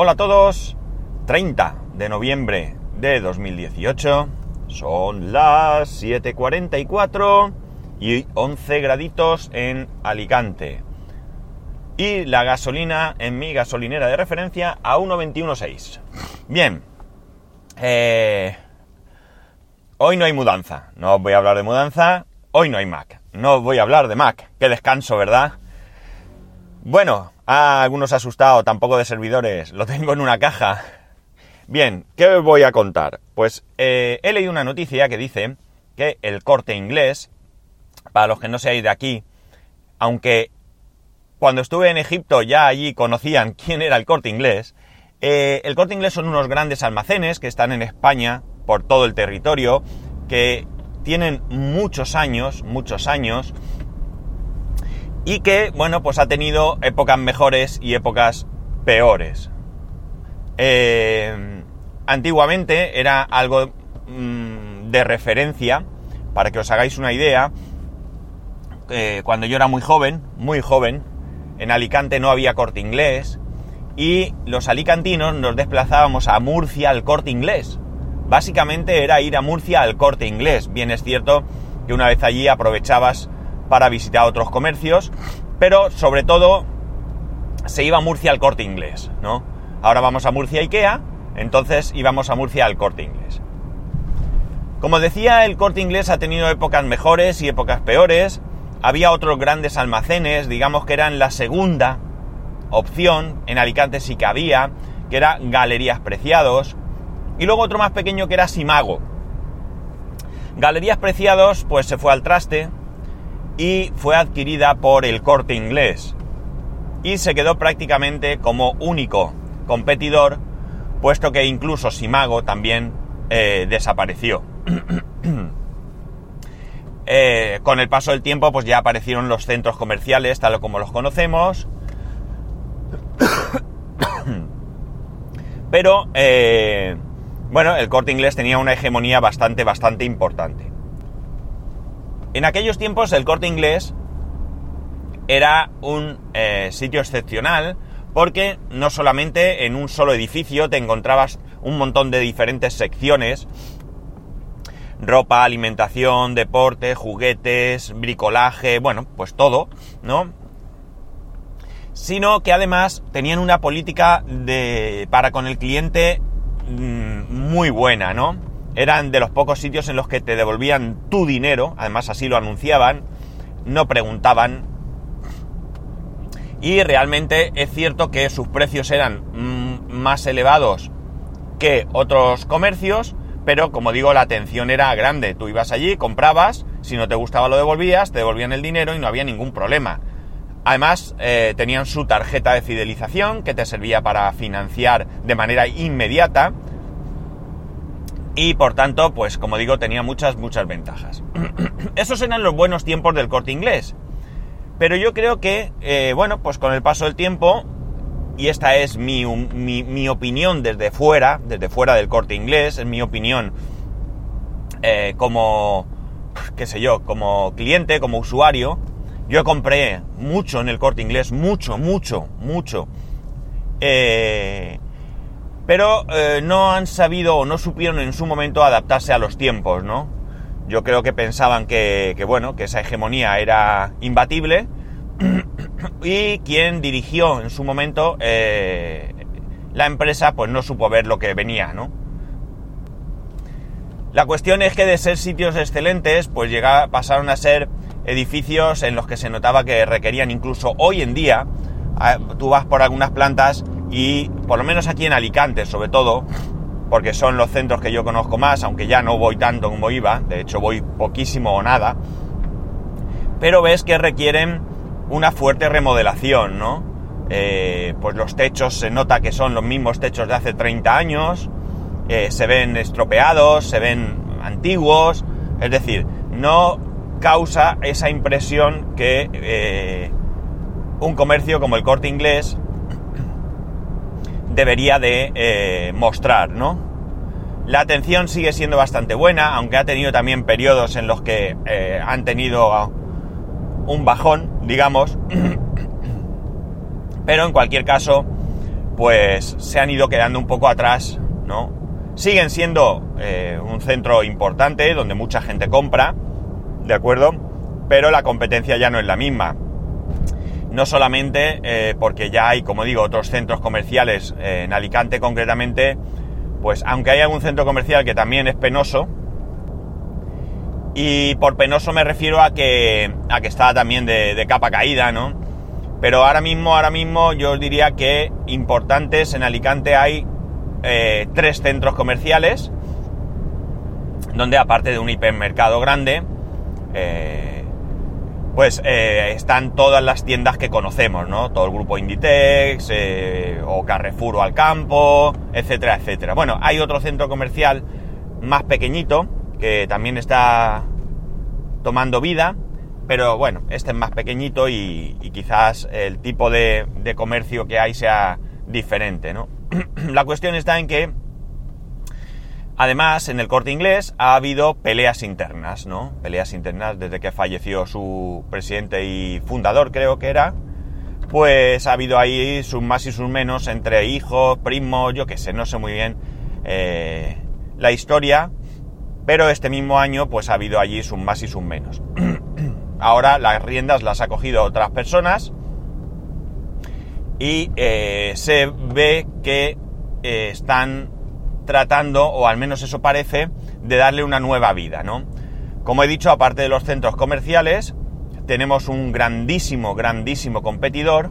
Hola a todos, 30 de noviembre de 2018, son las 7.44 y 11 graditos en Alicante. Y la gasolina en mi gasolinera de referencia a 1.21.6. Bien, eh, hoy no hay mudanza, no os voy a hablar de mudanza, hoy no hay Mac, no os voy a hablar de Mac, qué descanso, ¿verdad? Bueno, a algunos asustado, tampoco de servidores, lo tengo en una caja. Bien, ¿qué os voy a contar? Pues eh, he leído una noticia que dice que el corte inglés, para los que no seáis de aquí, aunque cuando estuve en Egipto ya allí conocían quién era el corte inglés, eh, el corte inglés son unos grandes almacenes que están en España por todo el territorio, que tienen muchos años, muchos años, y que, bueno, pues ha tenido épocas mejores y épocas peores. Eh, antiguamente era algo mmm, de referencia, para que os hagáis una idea, eh, cuando yo era muy joven, muy joven, en Alicante no había corte inglés, y los alicantinos nos desplazábamos a Murcia al corte inglés. Básicamente era ir a Murcia al corte inglés. Bien es cierto que una vez allí aprovechabas para visitar otros comercios, pero sobre todo se iba a Murcia al corte inglés, ¿no? Ahora vamos a Murcia Ikea, entonces íbamos a Murcia al corte inglés. Como decía, el corte inglés ha tenido épocas mejores y épocas peores. Había otros grandes almacenes, digamos que eran la segunda opción, en Alicante sí que había, que era Galerías Preciados, y luego otro más pequeño que era Simago. Galerías Preciados pues se fue al traste, y fue adquirida por el corte inglés y se quedó prácticamente como único competidor, puesto que incluso Simago también eh, desapareció. eh, con el paso del tiempo, pues ya aparecieron los centros comerciales, tal como los conocemos. Pero, eh, bueno, el corte inglés tenía una hegemonía bastante, bastante importante. En aquellos tiempos el corte inglés era un eh, sitio excepcional porque no solamente en un solo edificio te encontrabas un montón de diferentes secciones, ropa, alimentación, deporte, juguetes, bricolaje, bueno, pues todo, ¿no? Sino que además tenían una política de, para con el cliente mmm, muy buena, ¿no? Eran de los pocos sitios en los que te devolvían tu dinero, además así lo anunciaban, no preguntaban. Y realmente es cierto que sus precios eran mm, más elevados que otros comercios, pero como digo, la atención era grande. Tú ibas allí, comprabas, si no te gustaba lo devolvías, te devolvían el dinero y no había ningún problema. Además, eh, tenían su tarjeta de fidelización que te servía para financiar de manera inmediata y por tanto, pues como digo, tenía muchas, muchas ventajas. Esos eran los buenos tiempos del corte inglés. Pero yo creo que, eh, bueno, pues con el paso del tiempo, y esta es mi, mi, opinión desde fuera, desde fuera del corte inglés, es mi opinión eh, como, qué sé yo, como cliente, como usuario, yo compré mucho en el corte inglés, mucho, mucho, mucho. Eh, pero eh, no han sabido o no supieron en su momento adaptarse a los tiempos, ¿no? Yo creo que pensaban que, bueno, que esa hegemonía era imbatible y quien dirigió en su momento eh, la empresa pues no supo ver lo que venía, ¿no? La cuestión es que de ser sitios excelentes, pues llega, pasaron a ser edificios en los que se notaba que requerían incluso hoy en día, tú vas por algunas plantas y por lo menos aquí en Alicante sobre todo, porque son los centros que yo conozco más, aunque ya no voy tanto como iba, de hecho voy poquísimo o nada, pero ves que requieren una fuerte remodelación, ¿no? Eh, pues los techos se nota que son los mismos techos de hace 30 años, eh, se ven estropeados, se ven antiguos, es decir, no causa esa impresión que eh, un comercio como el corte inglés debería de eh, mostrar, ¿no? La atención sigue siendo bastante buena, aunque ha tenido también periodos en los que eh, han tenido un bajón, digamos. Pero en cualquier caso, pues se han ido quedando un poco atrás, ¿no? Siguen siendo eh, un centro importante donde mucha gente compra, ¿de acuerdo? Pero la competencia ya no es la misma. No solamente eh, porque ya hay, como digo, otros centros comerciales, eh, en Alicante concretamente, pues aunque hay algún centro comercial que también es penoso, y por penoso me refiero a que, a que está también de, capa caída, ¿no? Pero ahora mismo, ahora mismo yo diría que importantes en Alicante hay eh, tres centros comerciales, donde aparte de un hipermercado grande, pues eh, están todas las tiendas que conocemos, ¿no? Todo el grupo Inditex, o Carrefour o Alcampo, etcétera, etcétera. Bueno, hay otro centro comercial más pequeñito, que también está tomando vida, pero bueno, este es más pequeñito y, quizás el tipo de, comercio que hay sea diferente, ¿no? La cuestión está en que, además, en el corte inglés ha habido peleas internas, ¿no? Peleas internas desde que falleció su presidente y fundador, creo que era. Pues ha habido ahí sus más y sus menos entre hijos, primos, yo qué sé, no sé muy bien eh, la historia, pero este mismo año pues ha habido allí sus más y sus menos. Ahora las riendas las ha cogido otras personas y eh, se ve que eh, están tratando, o al menos eso parece, de darle una nueva vida, ¿no? Como he dicho, aparte de los centros comerciales, tenemos un grandísimo, grandísimo competidor,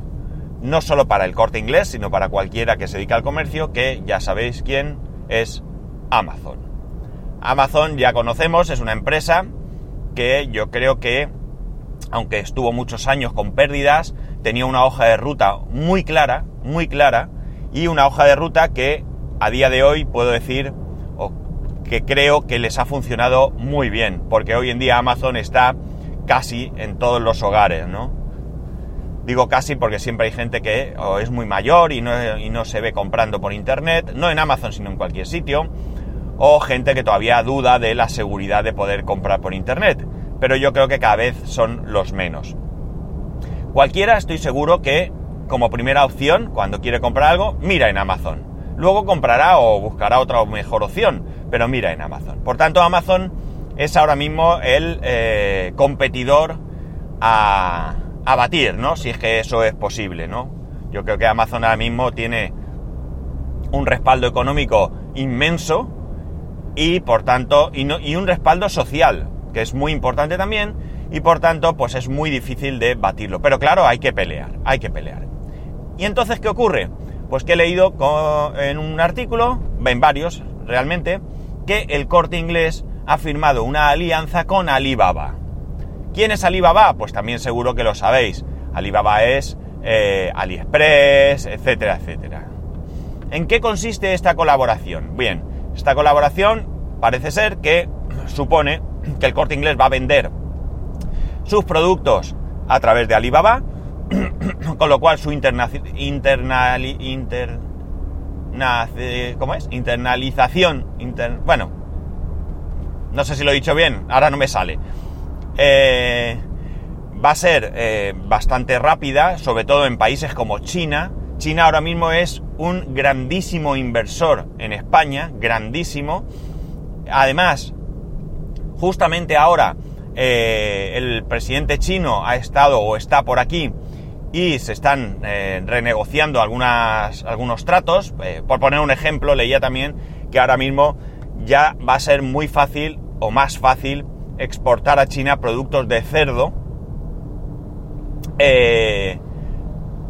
no solo para el corte inglés, sino para cualquiera que se dedique al comercio, que ya sabéis quién es Amazon. Amazon ya conocemos, es una empresa que yo creo que, aunque estuvo muchos años con pérdidas, tenía una hoja de ruta muy clara, muy clara, y una hoja de ruta que a día de hoy puedo decir que creo que les ha funcionado muy bien, porque hoy en día Amazon está casi en todos los hogares, ¿no? Digo casi porque siempre hay gente que es muy mayor y no se ve comprando por internet, no en Amazon sino en cualquier sitio, o gente que todavía duda de la seguridad de poder comprar por internet, pero yo creo que cada vez son los menos. Cualquiera estoy seguro que como primera opción, cuando quiere comprar algo, mira en Amazon. Luego comprará o buscará otra mejor opción, pero mira en Amazon. Por tanto, Amazon es ahora mismo el eh, competidor a, batir, ¿no? Si es que eso es posible, ¿no? Yo creo que Amazon ahora mismo tiene un respaldo económico inmenso y por tanto, y, y un respaldo social, que es muy importante también, y por tanto, pues es muy difícil de batirlo. Pero claro, hay que pelear, hay que pelear. ¿Y entonces qué ocurre? Pues que he leído en un artículo, en varios realmente, que el corte inglés ha firmado una alianza con Alibaba. ¿Quién es Alibaba? Pues también seguro que lo sabéis. Alibaba es eh, AliExpress, etcétera, etcétera. ¿En qué consiste esta colaboración? Bien, esta colaboración parece ser que supone que el corte inglés va a vender sus productos a través de Alibaba, con lo cual su interna inter ¿cómo es? internalización, bueno, no sé si lo he dicho bien, ahora no me sale. Eh, va a ser eh, bastante rápida, sobre todo en países como China. China ahora mismo es un grandísimo inversor en España, grandísimo. Además, justamente ahora eh, el presidente chino ha estado o está por aquí y se están eh, renegociando algunas, algunos tratos. Eh, por poner un ejemplo, leía también que ahora mismo ya va a ser muy fácil o más fácil exportar a China productos de cerdo. Eh,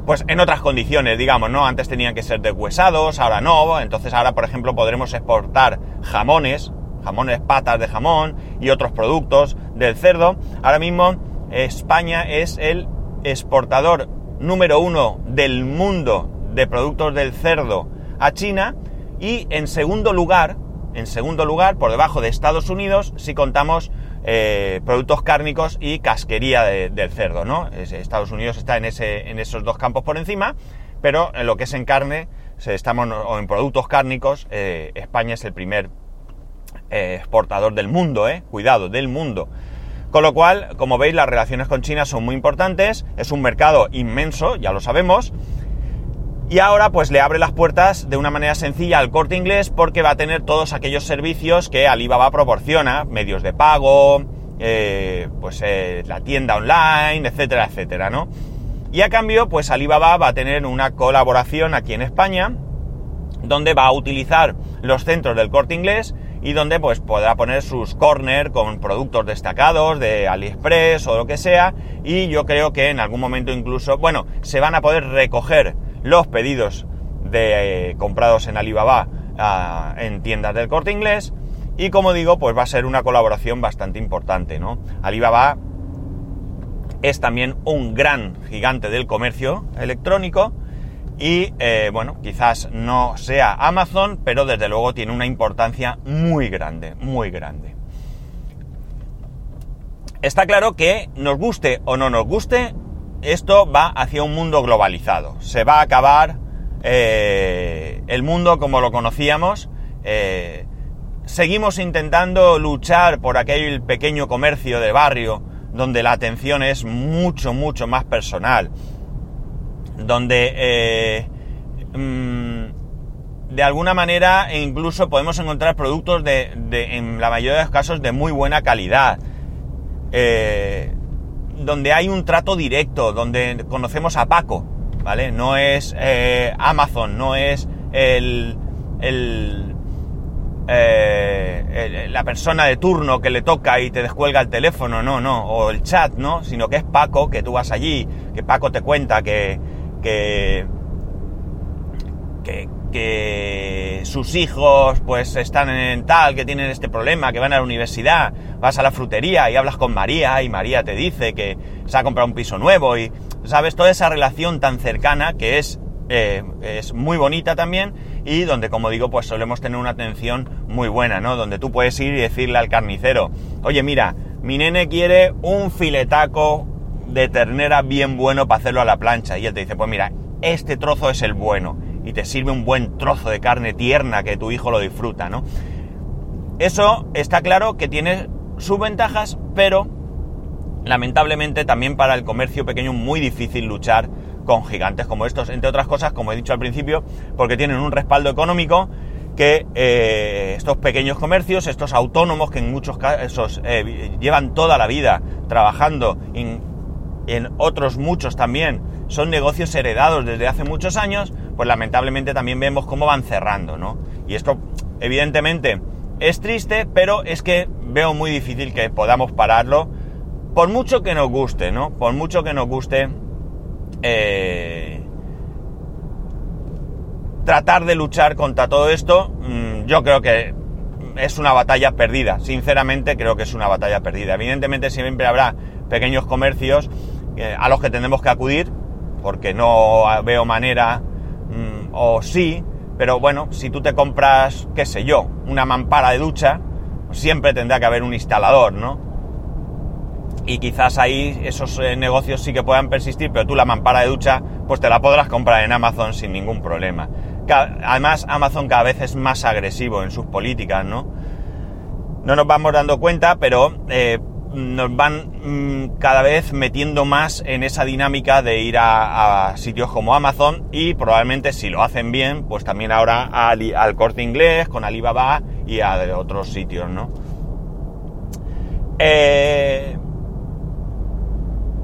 pues en otras condiciones, digamos, ¿no? Antes tenían que ser deshuesados, ahora no. Entonces ahora, por ejemplo, podremos exportar jamones, jamones, patas de jamón y otros productos del cerdo. Ahora mismo España es el exportador número uno del mundo de productos del cerdo a China y en segundo lugar, en segundo lugar, por debajo de Estados Unidos, si contamos eh, productos cárnicos y casquería del cerdo, ¿no? Estados Unidos está en, esos dos campos por encima, pero en lo que es en carne, estamos, o en productos cárnicos, eh, España es el primer eh, exportador del mundo. Cuidado, del mundo. Con lo cual, como veis, las relaciones con China son muy importantes, es un mercado inmenso, ya lo sabemos, Y ahora pues le abre las puertas de una manera sencilla al corte inglés porque va a tener todos aquellos servicios que Alibaba proporciona, medios de pago, eh, pues eh, la tienda online, etcétera, etcétera, ¿no? Y a cambio, pues Alibaba va a tener una colaboración aquí en España, donde va a utilizar los centros del corte inglés y donde pues podrá poner sus corner con productos destacados de AliExpress o lo que sea y yo creo que en algún momento incluso, bueno, se van a poder recoger los pedidos de, eh, comprados en Alibaba ah, en tiendas del corte inglés. Y como digo, pues va a ser una colaboración bastante importante, ¿no? Alibaba es también un gran gigante del comercio electrónico y eh, bueno, quizás no sea Amazon, pero desde luego tiene una importancia muy grande, muy grande. Está claro que nos guste o no nos guste, esto va hacia un mundo globalizado. Se va a acabar eh, el mundo como lo conocíamos. Eh, seguimos intentando luchar por aquel pequeño comercio de barrio donde la atención es mucho, mucho más personal. Donde eh, mm, de alguna manera incluso podemos encontrar productos de, en la mayoría de los casos de muy buena calidad donde hay un trato directo, donde conocemos a Paco, ¿vale? No es eh, Amazon, no es el, eh, la persona de turno que le toca y te descuelga el teléfono, no, no, o el chat, ¿no? Sino que es Paco, que tú vas allí, que Paco te cuenta que, que, que, sus hijos pues están en tal, que tienen este problema, que van a la universidad, vas a la frutería y hablas con María y María te dice que se ha comprado un piso nuevo y sabes toda esa relación tan cercana que es, eh, es muy bonita también y donde como digo pues solemos tener una atención muy buena, ¿no? Donde tú puedes ir y decirle al carnicero, oye mira, mi nene quiere un filetaco de ternera bien bueno para hacerlo a la plancha. Y él te dice, pues mira, este trozo es el bueno. Y te sirve un buen trozo de carne tierna que tu hijo lo disfruta, ¿no? Eso está claro que tiene sus ventajas, pero lamentablemente también para el comercio pequeño muy difícil luchar con gigantes como estos, entre otras cosas, como he dicho al principio, porque tienen un respaldo económico que eh, estos pequeños comercios, estos autónomos que en muchos casos eh, llevan toda la vida trabajando, en otros muchos también son negocios heredados desde hace muchos años, pues lamentablemente también vemos cómo van cerrando, ¿no? Y esto, evidentemente, es triste, pero es que veo muy difícil que podamos pararlo, por mucho que nos guste, ¿no? Por mucho que nos guste eh, tratar de luchar contra todo esto, mm, yo creo que es una batalla perdida. Sinceramente, creo que es una batalla perdida. Evidentemente, siempre habrá pequeños comercios a los que tenemos que acudir, porque no veo manera o sí, pero bueno, si tú te compras, qué sé yo, una mampara de ducha, siempre tendrá que haber un instalador, ¿no? Y quizás ahí esos eh, negocios sí que puedan persistir, pero tú la mampara de ducha, pues te la podrás comprar en Amazon sin ningún problema. Además, Amazon cada vez es más agresivo en sus políticas, ¿no? No nos vamos dando cuenta, pero eh, nos van mm, cada vez metiendo más en esa dinámica de ir a, sitios como Amazon y probablemente si lo hacen bien, pues también ahora al, corte inglés, con Alibaba y a otros sitios, ¿no? Eh,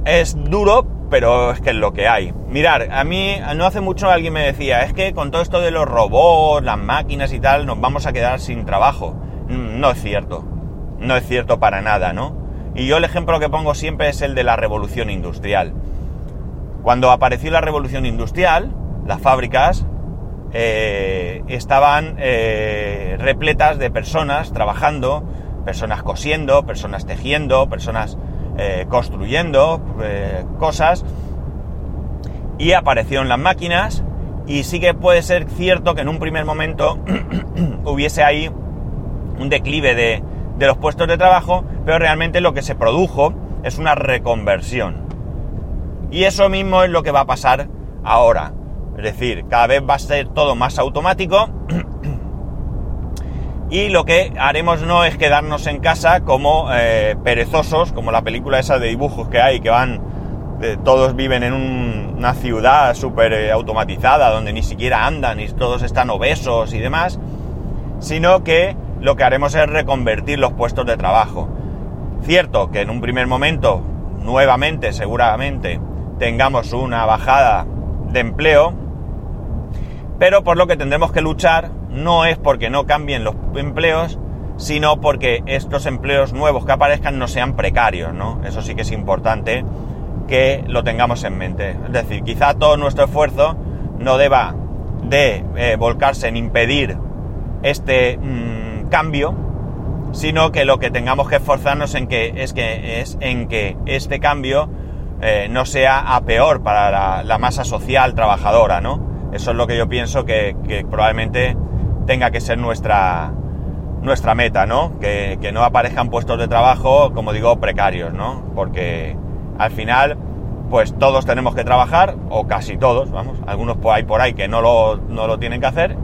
es duro, pero es que es lo que hay. Mirar, a mí no hace mucho alguien me decía, es que con todo esto de los robots, las máquinas y tal, nos vamos a quedar sin trabajo. Mm, no es cierto, no es cierto para nada, ¿no? Y yo el ejemplo que pongo siempre es el de la revolución industrial. Cuando apareció la revolución industrial, las fábricas eh, estaban eh, repletas de personas trabajando, personas cosiendo, personas tejiendo, personas eh, construyendo cosas, y aparecieron las máquinas, y sí que puede ser cierto que en un primer momento hubiese ahí un declive de, de los puestos de trabajo, pero realmente lo que se produjo es una reconversión. Y eso mismo es lo que va a pasar ahora. Es decir, cada vez va a ser todo más automático y lo que haremos no es quedarnos en casa como eh, perezosos, como la película esa de dibujos que hay, que van eh, todos viven en un- una ciudad súper eh, automatizada, donde ni siquiera andan y todos están obesos y demás, sino que lo que haremos es reconvertir los puestos de trabajo. Cierto que en un primer momento, nuevamente, seguramente, tengamos una bajada de empleo, pero por lo que tendremos que luchar no es porque no cambien los empleos, sino porque estos empleos nuevos que aparezcan no sean precarios, ¿no? Eso sí que es importante que lo tengamos en mente. Es decir, quizá todo nuestro esfuerzo no deba de eh, volcarse en impedir este mm, cambio, sino que lo que tengamos que esforzarnos en que es que es en que este cambio eh, no sea a peor para la, la masa social trabajadora, ¿no? Eso es lo que yo pienso que, que probablemente tenga que ser nuestra nuestra meta, ¿no? Que, que no aparezcan puestos de trabajo, como digo, precarios, ¿no? Porque al final, pues todos tenemos que trabajar, o casi todos, vamos, algunos ahí por ahí que no lo, no lo tienen que hacer,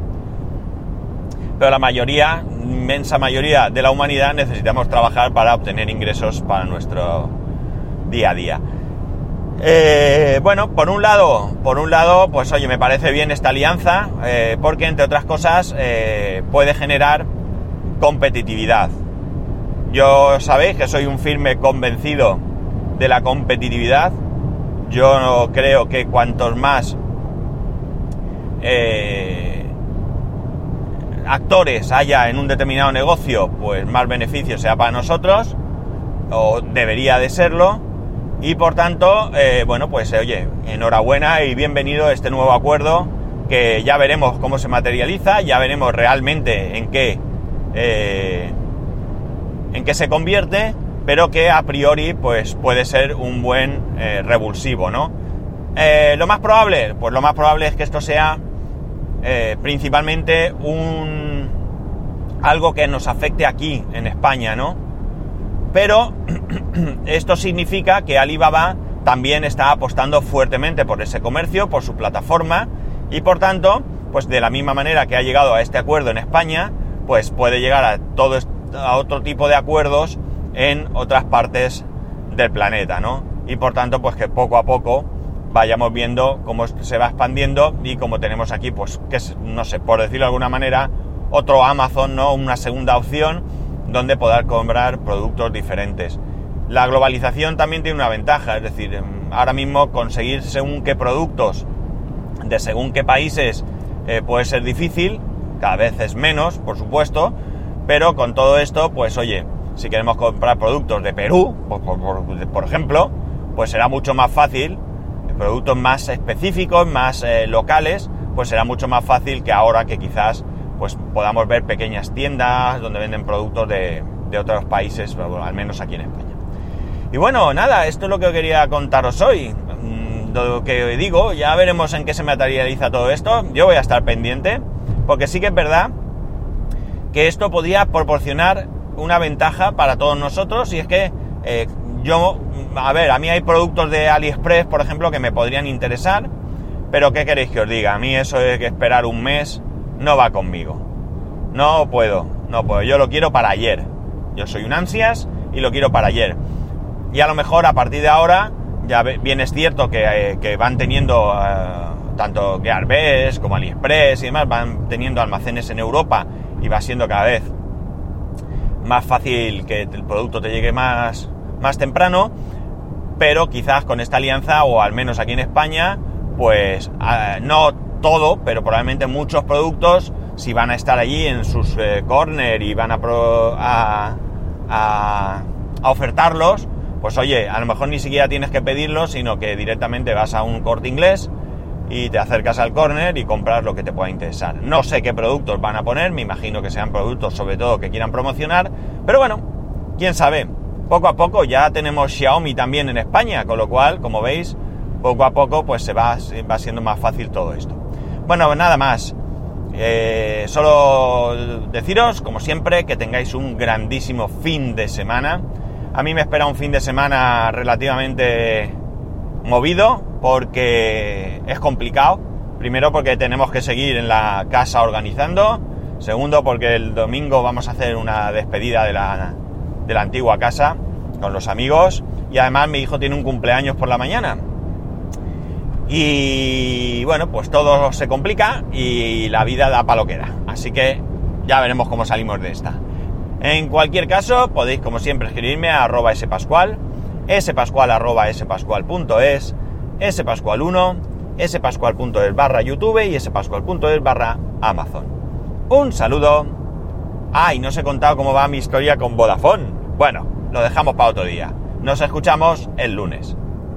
pero la mayoría, inmensa mayoría de la humanidad necesitamos trabajar para obtener ingresos para nuestro día a día. Eh, bueno, por un lado, por un lado, pues oye, me parece bien esta alianza, eh, porque entre otras cosas eh, puede generar competitividad. Yo sabéis que soy un firme convencido de la competitividad. Yo creo que cuantos más actores haya en un determinado negocio, pues más beneficio sea para nosotros, o debería de serlo. Y por tanto, eh, bueno, pues oye, enhorabuena y bienvenido a este nuevo acuerdo que ya veremos cómo se materializa, ya veremos realmente en qué, eh, en qué se convierte, pero que a priori pues puede ser un buen eh, revulsivo, ¿no? Eh, lo más probable, pues lo más probable es que esto sea eh, principalmente un algo que nos afecte aquí en España, ¿no? Pero esto significa que Alibaba también está apostando fuertemente por ese comercio, por su plataforma, y por tanto, pues de la misma manera que ha llegado a este acuerdo en España, pues puede llegar a todo a otro tipo de acuerdos en otras partes del planeta, ¿no? Y por tanto, pues que poco a poco vayamos viendo cómo se va expandiendo y como tenemos aquí, pues, que es, no sé, por decirlo de alguna manera, otro Amazon, ¿no? Una segunda opción donde poder comprar productos diferentes. La globalización también tiene una ventaja, es decir, em, ahora mismo conseguir según qué productos de según qué países eh, puede ser difícil, cada vez es menos, por supuesto, pero con todo esto, pues oye, si queremos comprar productos de Perú, por, por- por- por ejemplo, pues será mucho más fácil, productos más específicos, más eh, locales, pues será mucho más fácil que ahora que quizás pues podamos ver pequeñas tiendas donde venden productos de, otros países, al menos aquí en España. Y bueno, nada, esto es lo que quería contaros hoy. Mm, Lo que digo, ya veremos en qué se materializa todo esto. Yo voy a estar pendiente, porque sí que es verdad que esto podría proporcionar una ventaja para todos nosotros y es que eh, yo, a ver, a mí hay productos de AliExpress, por ejemplo, que me podrían interesar, pero ¿qué queréis que os diga? A mí eso de que esperar un mes no va conmigo. No puedo, no puedo. Yo lo quiero para ayer. Yo soy un ansias y lo quiero para ayer. Y a lo mejor a partir de ahora, ya bien es cierto que, eh, van teniendo eh, tanto Gearbest como AliExpress y demás, van teniendo almacenes en Europa y va siendo cada vez más fácil que el producto te llegue más, más temprano, pero quizás con esta alianza, o al menos aquí en España, pues ah, no todo, pero probablemente muchos productos, si van a estar allí en sus eh, corner y van a, pro- a, a- a ofertarlos, pues oye, a lo mejor ni siquiera tienes que pedirlos, sino que directamente vas a un corte inglés y te acercas al corner y compras lo que te pueda interesar. No sé qué productos van a poner, me imagino que sean productos sobre todo que quieran promocionar, pero bueno, quién sabe. Poco a poco ya tenemos Xiaomi también en España, con lo cual, como veis, poco a poco pues se va, va siendo más fácil todo esto. Bueno, nada más. Eh, solo deciros, como siempre, que tengáis un grandísimo fin de semana. A mí me espera un fin de semana relativamente movido porque es complicado. Primero porque tenemos que seguir en la casa organizando. Segundo porque el domingo vamos a hacer una despedida de la, de la antigua casa con los amigos. y además mi hijo tiene un cumpleaños por la mañana. Y bueno, pues todo se complica y la vida da para lo que da. Así que ya veremos cómo salimos de esta. En cualquier caso, podéis como siempre escribirme a arroba spascual, spascual arroba spascual.es, spascual1, spascual.es barra youtube y spascual.es barra amazon. Un saludo. Ay, no os he contado cómo va mi historia con Vodafone. Bueno, lo dejamos para otro día. Nos escuchamos el lunes.